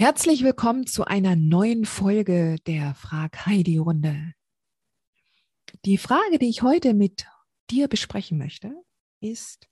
Herzlich willkommen zu einer neuen Folge der Frag Heidi Runde. Die Frage, die ich heute mit dir besprechen möchte, ist,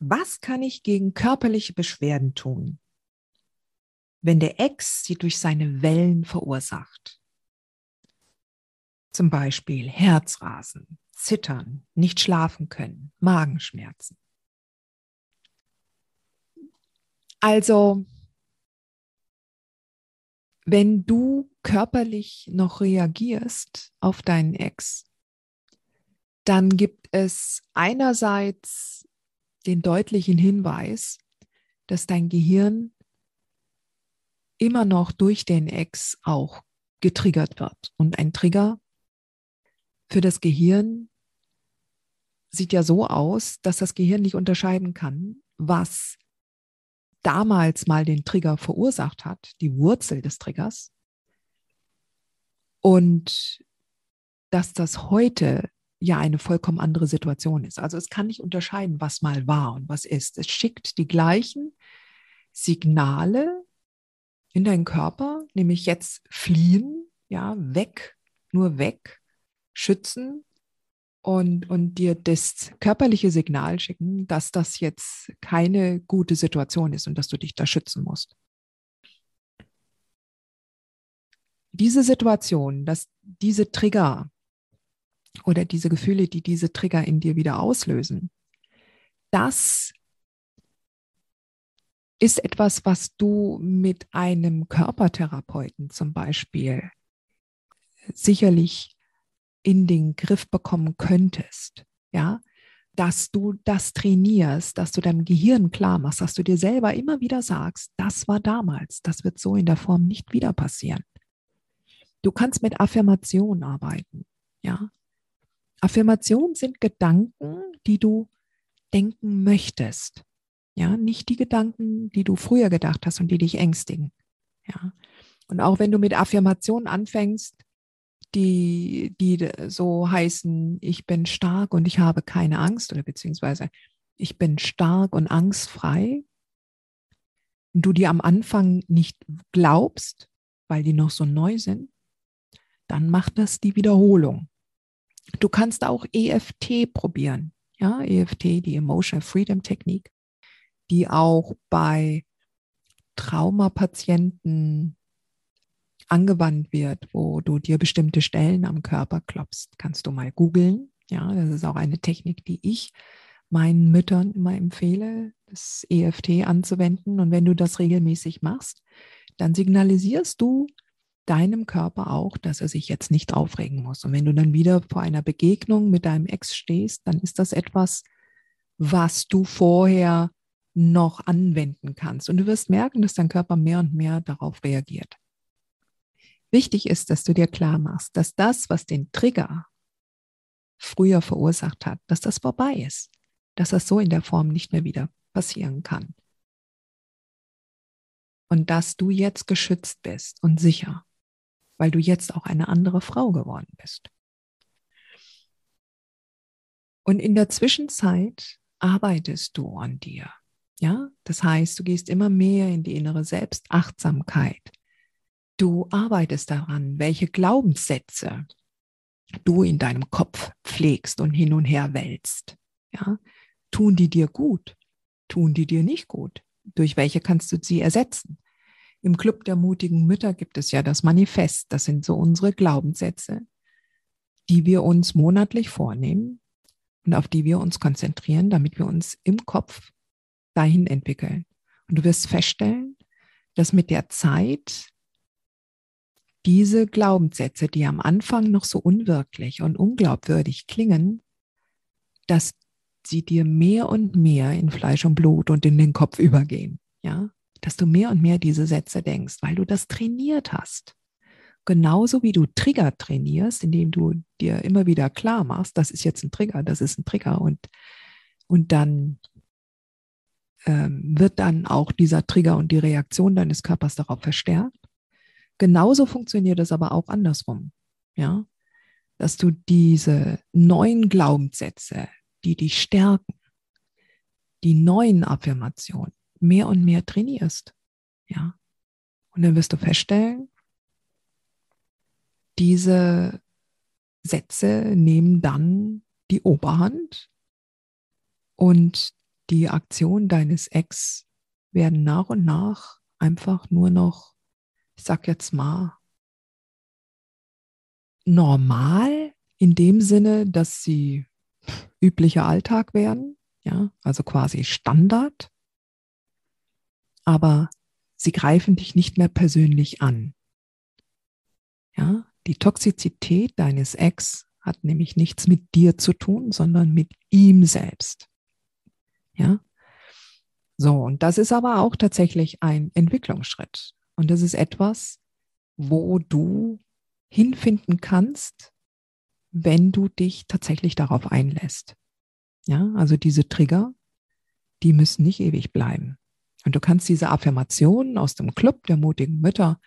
was kann ich gegen körperliche Beschwerden tun, wenn der Ex sie durch seine Wellen verursacht? Zum Beispiel Herzrasen, Zittern, nicht schlafen können, Magenschmerzen. Also wenn du körperlich noch reagierst auf deinen Ex, dann gibt es einerseits den deutlichen Hinweis, dass dein Gehirn immer noch durch den Ex auch getriggert wird. Und ein Trigger für das Gehirn sieht ja so aus, dass das Gehirn nicht unterscheiden kann, was damals mal den Trigger verursacht hat, die Wurzel des Triggers, und dass das heute ja eine vollkommen andere Situation ist. Also es kann nicht unterscheiden, was mal war und was ist. Es schickt die gleichen Signale in deinen Körper, nämlich jetzt fliehen, ja, weg, nur weg, schützen, und, und dir das körperliche Signal schicken, dass das jetzt keine gute Situation ist und dass du dich da schützen musst. Diese Situation, dass diese Trigger oder diese Gefühle, die diese Trigger in dir wieder auslösen, das ist etwas, was du mit einem Körpertherapeuten zum Beispiel sicherlich in den Griff bekommen könntest, ja, dass du das trainierst, dass du deinem Gehirn klar machst, dass du dir selber immer wieder sagst, das war damals, das wird so in der Form nicht wieder passieren. Du kannst mit Affirmationen arbeiten, ja. Affirmationen sind Gedanken, die du denken möchtest, ja, nicht die Gedanken, die du früher gedacht hast und die dich ängstigen, ja. Und auch wenn du mit Affirmationen anfängst, die, die so heißen, ich bin stark und ich habe keine Angst oder beziehungsweise ich bin stark und angstfrei, und du dir am Anfang nicht glaubst, weil die noch so neu sind, dann macht das die Wiederholung. Du kannst auch EFT probieren. Ja, EFT, die Emotional Freedom Technik, die auch bei Traumapatienten angewandt wird, wo du dir bestimmte Stellen am Körper klopfst, kannst du mal googeln. Ja, das ist auch eine Technik, die ich meinen Müttern immer empfehle, das EFT anzuwenden. Und wenn du das regelmäßig machst, dann signalisierst du deinem Körper auch, dass er sich jetzt nicht aufregen muss. Und wenn du dann wieder vor einer Begegnung mit deinem Ex stehst, dann ist das etwas, was du vorher noch anwenden kannst. Und du wirst merken, dass dein Körper mehr und mehr darauf reagiert. Wichtig ist, dass du dir klar machst, dass das, was den Trigger früher verursacht hat, dass das vorbei ist, dass das so in der Form nicht mehr wieder passieren kann. Und dass du jetzt geschützt bist und sicher, weil du jetzt auch eine andere Frau geworden bist. Und in der Zwischenzeit arbeitest du an dir. Ja, das heißt, du gehst immer mehr in die innere Selbstachtsamkeit. Du arbeitest daran, welche Glaubenssätze du in deinem Kopf pflegst und hin und her wälzt. Ja? Tun die dir gut? Tun die dir nicht gut? Durch welche kannst du sie ersetzen? Im Club der mutigen Mütter gibt es ja das Manifest. Das sind so unsere Glaubenssätze, die wir uns monatlich vornehmen und auf die wir uns konzentrieren, damit wir uns im Kopf dahin entwickeln. Und du wirst feststellen, dass mit der Zeit diese Glaubenssätze, die am Anfang noch so unwirklich und unglaubwürdig klingen, dass sie dir mehr und mehr in Fleisch und Blut und in den Kopf übergehen. Ja, dass du mehr und mehr diese Sätze denkst, weil du das trainiert hast. Genauso wie du Trigger trainierst, indem du dir immer wieder klar machst, das ist jetzt ein Trigger, das ist ein Trigger und, und dann ähm, wird dann auch dieser Trigger und die Reaktion deines Körpers darauf verstärkt. Genauso funktioniert es aber auch andersrum. Ja, dass du diese neuen Glaubenssätze, die dich stärken, die neuen Affirmationen mehr und mehr trainierst. Ja. Und dann wirst du feststellen, diese Sätze nehmen dann die Oberhand und die Aktionen deines Ex werden nach und nach einfach nur noch, ich sag jetzt mal, normal in dem Sinne, dass sie üblicher Alltag werden, ja, also quasi Standard, aber sie greifen dich nicht mehr persönlich an. Ja, die Toxizität deines Ex hat nämlich nichts mit dir zu tun, sondern mit ihm selbst. Ja? So, und das ist aber auch tatsächlich ein Entwicklungsschritt. Und das ist etwas, wo du hinfinden kannst, wenn du dich tatsächlich darauf einlässt. Ja, also diese Trigger, die müssen nicht ewig bleiben. Und du kannst diese Affirmationen aus dem Club der mutigen Mütter,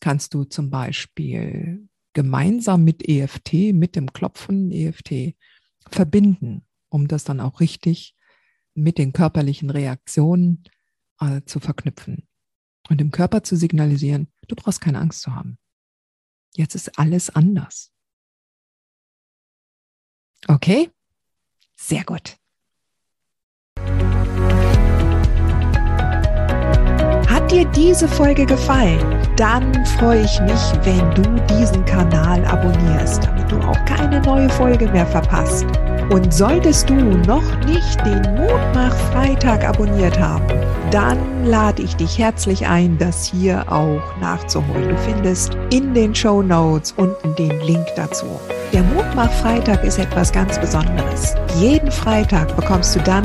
kannst du zum Beispiel gemeinsam mit EFT, mit dem Klopfen EFT verbinden, um das dann auch richtig mit den körperlichen Reaktionen äh, zu verknüpfen und dem Körper zu signalisieren, du brauchst keine Angst zu haben. Jetzt ist alles anders. Okay? Sehr gut. Hat dir diese Folge gefallen? Dann freue ich mich, wenn du diesen Kanal abonnierst, damit du auch keine neue Folge mehr verpasst. Und solltest du noch nicht den Mutmach Freitag abonniert haben, dann lade ich dich herzlich ein, das hier auch nachzuholen. Du findest in den Show Notes unten den Link dazu. Der Mutmach Freitag ist etwas ganz Besonderes. Jeden Freitag bekommst du dann